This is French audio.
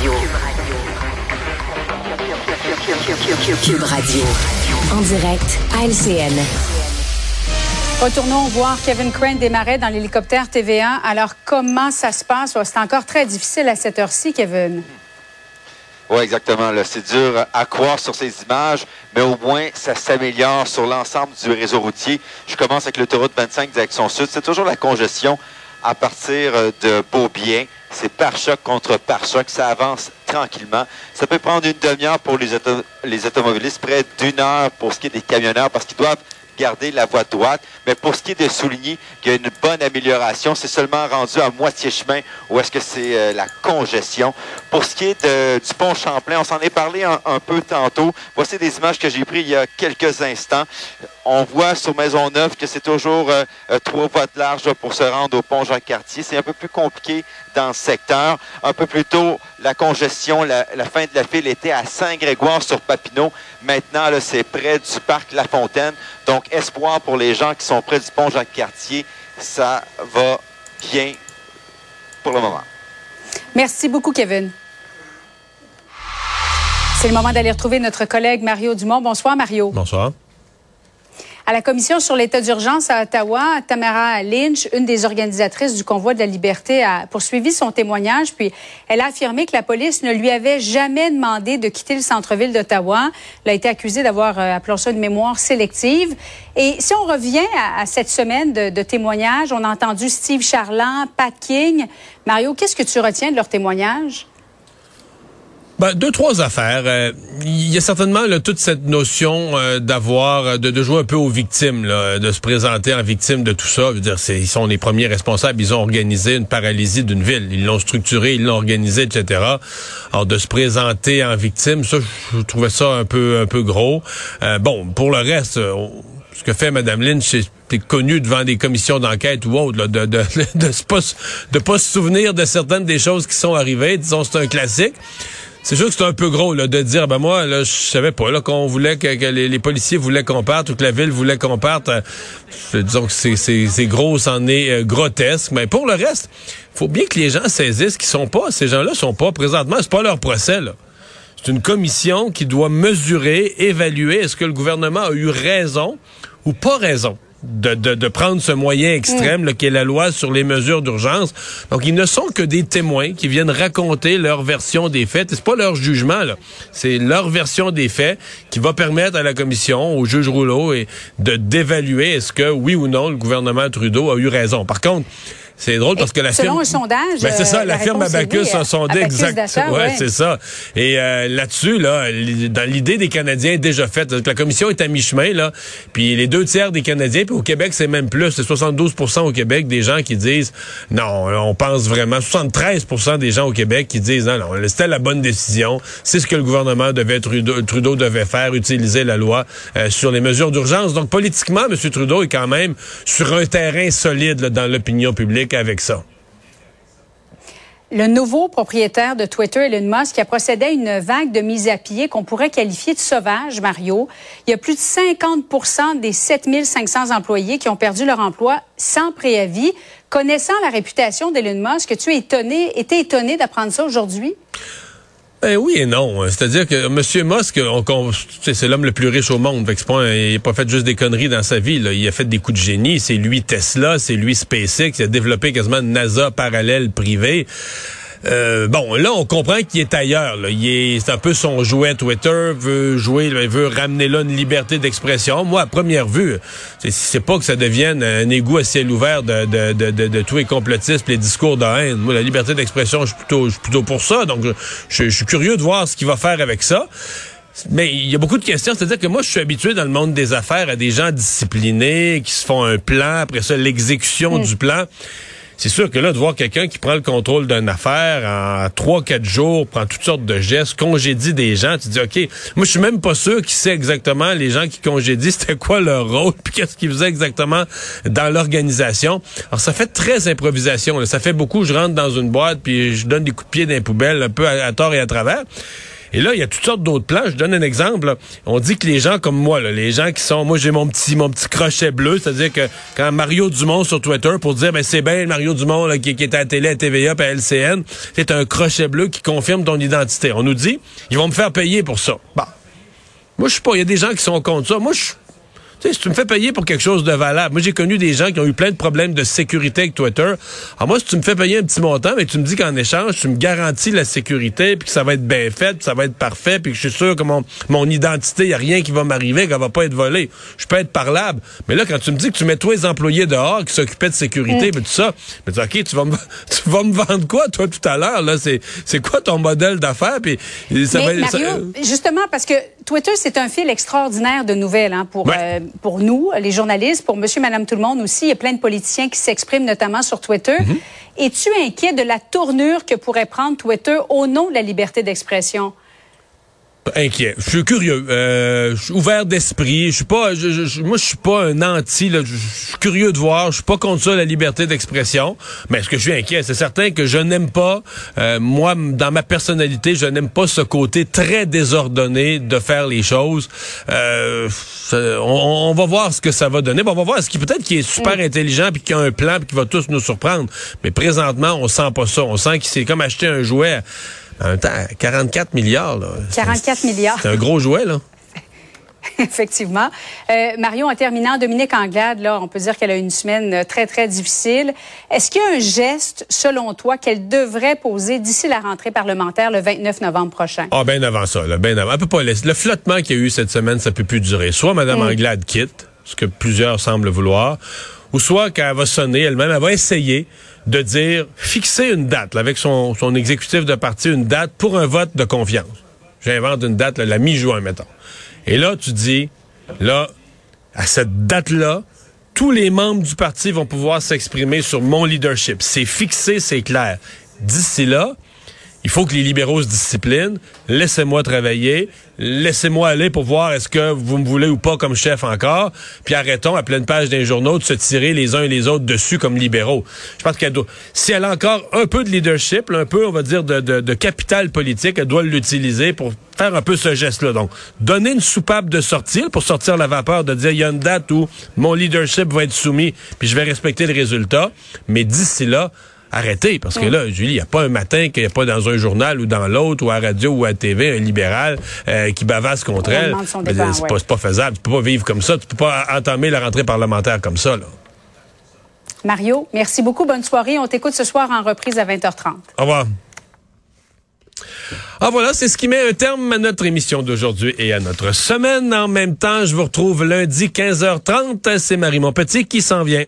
Radio. Cube Radio. En direct à LCN. Retournons voir Kevin Crane démarrer dans l'hélicoptère TVA. Alors, comment ça se passe? C'est encore très difficile à cette heure-ci, Kevin. Oui, exactement. C'est dur à croire sur ces images, mais au moins, ça s'améliore sur l'ensemble du réseau routier. Je commence avec l'autoroute 25 direction sud. C'est toujours la congestion à partir de Beaubien. C'est pare-choc contre pare-choc. Ça avance tranquillement. Ça peut prendre une demi-heure pour les, les automobilistes, près d'une heure pour ce qui est des camionneurs, parce qu'ils doivent garder la voie droite. Mais pour ce qui est de souligner qu'il y a une bonne amélioration, c'est seulement rendu à moitié chemin ou est-ce que c'est euh, la congestion. Pour ce qui est du pont Champlain, on s'en est parlé un, peu tantôt. Voici des images que j'ai prises il y a quelques instants. On voit sur Maisonneuve que c'est toujours euh, euh, trois voies de large pour se rendre au pont Jacques-Cartier. C'est un peu plus compliqué dans ce secteur. Un peu plus tôt, la congestion, la, fin de la file était à Saint-Grégoire sur Papineau. Maintenant, c'est près du parc La Fontaine. Donc, espoir pour les gens qui sont près du pont Jacques-Cartier. Ça va bien pour le moment. Merci beaucoup, Kevin. C'est le moment d'aller retrouver notre collègue Mario Dumont. Bonsoir, Mario. Bonsoir. À la commission sur l'état d'urgence à Ottawa, Tamara Lynch, une des organisatrices du convoi de la liberté, a poursuivi son témoignage, puis elle a affirmé que la police ne lui avait jamais demandé de quitter le centre-ville d'Ottawa. Elle a été accusée d'avoir, euh, appelons ça, une mémoire sélective. Et si on revient à, cette semaine de, témoignages, on a entendu Steve Charland, Pat King. Mario, qu'est-ce que tu retiens de leur témoignage? Ben, deux, trois affaires. Euh, il y a certainement là, toute cette notion euh, d'avoir, euh, de, jouer un peu aux victimes, là, de se présenter en victime de tout ça. Je veux dire, ils sont les premiers responsables. Ils ont organisé une paralysie d'une ville. Ils l'ont structuré, ils l'ont organisé, etc. Alors, de se présenter en victime, ça, je trouvais ça un peu, un peu gros. bon, pour le reste, ce que fait Mme Lynch, c'est connu devant des commissions d'enquête ou autres, de, de, de, de, pas, de pas se souvenir de certaines des choses qui sont arrivées. Disons, c'est un classique. C'est sûr que c'est un peu gros là, de dire ben moi là je savais pas là qu'on voulait que, les, policiers voulaient qu'on parte ou que la ville voulait qu'on parte. Euh, disons que c'est gros, c'en est euh, grotesque. Mais pour le reste, faut bien que les gens saisissent qu'ils sont pas ces gens-là sont pas présentement c'est pas leur procès là. C'est une commission qui doit mesurer, évaluer est-ce que le gouvernement a eu raison ou pas raison de, de, de, prendre ce moyen extrême mm. qui est la loi sur les mesures d'urgence. Donc, ils ne sont que des témoins qui viennent raconter leur version des faits. C'est pas leur jugement, là. C'est leur version des faits qui va permettre à la commission, au juge Rouleau, et de d'évaluer est-ce que, oui ou non, le gouvernement Trudeau a eu raison. Par contre, c'est drôle parce que la selon firme. un sondage. Ben, c'est ça, euh, la, firme Abacus a sondé exact. Ouais, c'est ça. Et euh, là-dessus, là, dans l'idée des Canadiens déjà faite, la commission est à mi-chemin, là. Puis les deux tiers des Canadiens, puis au Québec, c'est même plus. C'est 72% au Québec des gens qui disent non, on pense vraiment. 73% des gens au Québec qui disent non, non, c'était la bonne décision. C'est ce que le gouvernement devait, Trudeau, Trudeau devait faire, utiliser la loi euh, sur les mesures d'urgence. Donc politiquement, M. Trudeau est quand même sur un terrain solide là, dans l'opinion publique Le nouveau propriétaire de Twitter, Elon Musk, a procédé à une vague de mise à pied qu'on pourrait qualifier de sauvage, Mario. Il y a plus de 50% des 7500 employés qui ont perdu leur emploi sans préavis. Connaissant la réputation d'Elon Musk, tu es étonné, étais étonné d'apprendre ça aujourd'hui? Ben oui et non. C'est-à-dire que M. Musk, c'est l'homme le plus riche au monde. Fait il n'a pas fait juste des conneries dans sa vie. Il a fait des coups de génie. C'est lui Tesla, c'est lui SpaceX. Il a développé quasiment NASA parallèle privée. Euh, bon, là, on comprend qu'il est ailleurs. Là. Il est, c'est un peu son jouet Twitter, veut jouer, il veut ramener là une liberté d'expression. Moi, à première vue, c'est, c'est pas que ça devienne un égout à ciel ouvert de, de, de, de, de tous les complotistes, les discours de haine. Moi, la liberté d'expression, je suis plutôt, je suis plutôt pour ça. Donc, je, je suis curieux de voir ce qu'il va faire avec ça. Mais il y a beaucoup de questions. C'est-à-dire que moi, je suis habitué dans le monde des affaires à des gens disciplinés qui se font un plan, après ça, l'exécution mm. du plan c'est sûr que là, de voir quelqu'un qui prend le contrôle d'une affaire en trois, quatre jours, prend toutes sortes de gestes, congédie des gens, tu dis, OK, moi, je suis même pas sûr qu'il sait exactement les gens qui congédient, c'était quoi leur rôle, puis qu'est-ce qu'ils faisaient exactement dans l'organisation. Alors, ça fait très improvisation. Ça fait beaucoup, je rentre dans une boîte, puis je donne des coups de pied dans les poubelles, un peu à, tort et à travers. Et là, il y a toutes sortes d'autres plans. Je donne un exemple. On dit que les gens comme moi, les gens qui sont, moi j'ai mon petit mon petit crochet bleu, c'est-à-dire que quand Mario Dumont sur Twitter pour dire ben c'est bien Mario Dumont là, qui, est à télé, à TVA, à LCN, c'est un crochet bleu qui confirme ton identité. On nous dit, ils vont me faire payer pour ça. Bah. Moi, je sais pas. Il y a des gens qui sont contre ça. Moi, je tu sais, si tu me fais payer pour quelque chose de valable, moi j'ai connu des gens qui ont eu plein de problèmes de sécurité avec Twitter. Alors moi, si tu me fais payer un petit montant, mais tu me dis qu'en échange, tu me garantis la sécurité, puis que ça va être bien fait, puis ça va être parfait, puis que je suis sûr que mon, mon identité, il a rien qui va m'arriver, qu'elle va pas être volée. Je peux être parlable. Mais là, quand tu me dis que tu mets toi les employés dehors qui s'occupaient de sécurité, mm. tout ça, mais tu OK, tu vas me tu vas me vendre quoi toi tout à l'heure là, c'est c'est quoi ton modèle d'affaires? Puis ça va Mario, justement parce que Twitter c'est un fil extraordinaire de nouvelles hein, pour euh, pour nous, les journalistes, pour monsieur, madame, tout le monde aussi. Il y a plein de politiciens qui s'expriment notamment sur Twitter. Mhm. Es-tu inquiet de la tournure que pourrait prendre Twitter au nom de la liberté d'expression? Inquiet. Je suis curieux. Euh, je suis ouvert d'esprit. Je suis pas. Je, moi, je suis pas un anti. Je suis curieux de voir. Je suis pas contre ça la liberté d'expression. Mais ce que je suis inquiet, c'est certain que je n'aime pas. Euh, moi, dans ma personnalité, je n'aime pas ce côté très désordonné de faire les choses. Euh, on, va voir ce que ça va donner. on va voir ce qui peut-être qui est super mm. intelligent puis qui a un plan puis qui va tous nous surprendre. Mais présentement, on sent pas ça. On sent qu'il c'est comme acheter un jouet en même temps, 44 milliards. Là. 44 milliards. C'est un gros jouet, là. Effectivement. Euh, Marion, en terminant, Dominique Anglade, là, on peut dire qu'elle a une semaine euh, très, très difficile. Est-ce qu'il y a un geste, selon toi, qu'elle devrait poser d'ici la rentrée parlementaire le 29 novembre prochain? Ah, bien avant ça, là, bien avant. pas Le flottement qu'il y a eu cette semaine, ça peut plus durer. Soit Mme mm. Anglade quitte, ce que plusieurs semblent vouloir, ou soit qu'elle va sonner elle-même, elle va essayer de dire, fixer une date, avec son, son exécutif de parti, une date pour un vote de confiance. J'invente une date, la mi-juin, mettons. Et là, tu dis, là, à cette date-là, tous les membres du parti vont pouvoir s'exprimer sur mon leadership. C'est fixé, c'est clair. D'ici là, il faut que les libéraux se disciplinent. Laissez-moi travailler. Laissez-moi aller pour voir est-ce que vous me voulez ou pas comme chef encore. Puis arrêtons à pleine page d'un journaux de se tirer les uns et les autres dessus comme libéraux. Je pense qu'elle doit, si elle a encore un peu de leadership, un peu, on va dire, de, capital politique, elle doit l'utiliser pour faire un peu ce geste-là. Donc, donner une soupape de sortie pour sortir la vapeur, de dire il y a une date où mon leadership va être soumis, puis je vais respecter le résultat. Mais d'ici là, arrêtez. Parce que là, Julie, il n'y a pas un matin qu'il n'y a pas dans un journal ou dans l'autre, ou à radio ou à TV, un libéral euh, qui bavasse contre elle. C'est pas, pas, faisable. Tu peux pas vivre comme ça. Tu peux pas entamer la rentrée parlementaire comme ça. Là. Mario, merci beaucoup. Bonne soirée. On t'écoute ce soir en reprise à 20h30. Au revoir. Ah voilà, c'est ce qui met un terme à notre émission d'aujourd'hui et à notre semaine. En même temps, je vous retrouve lundi 15h30. C'est Marie Montpetit qui s'en vient.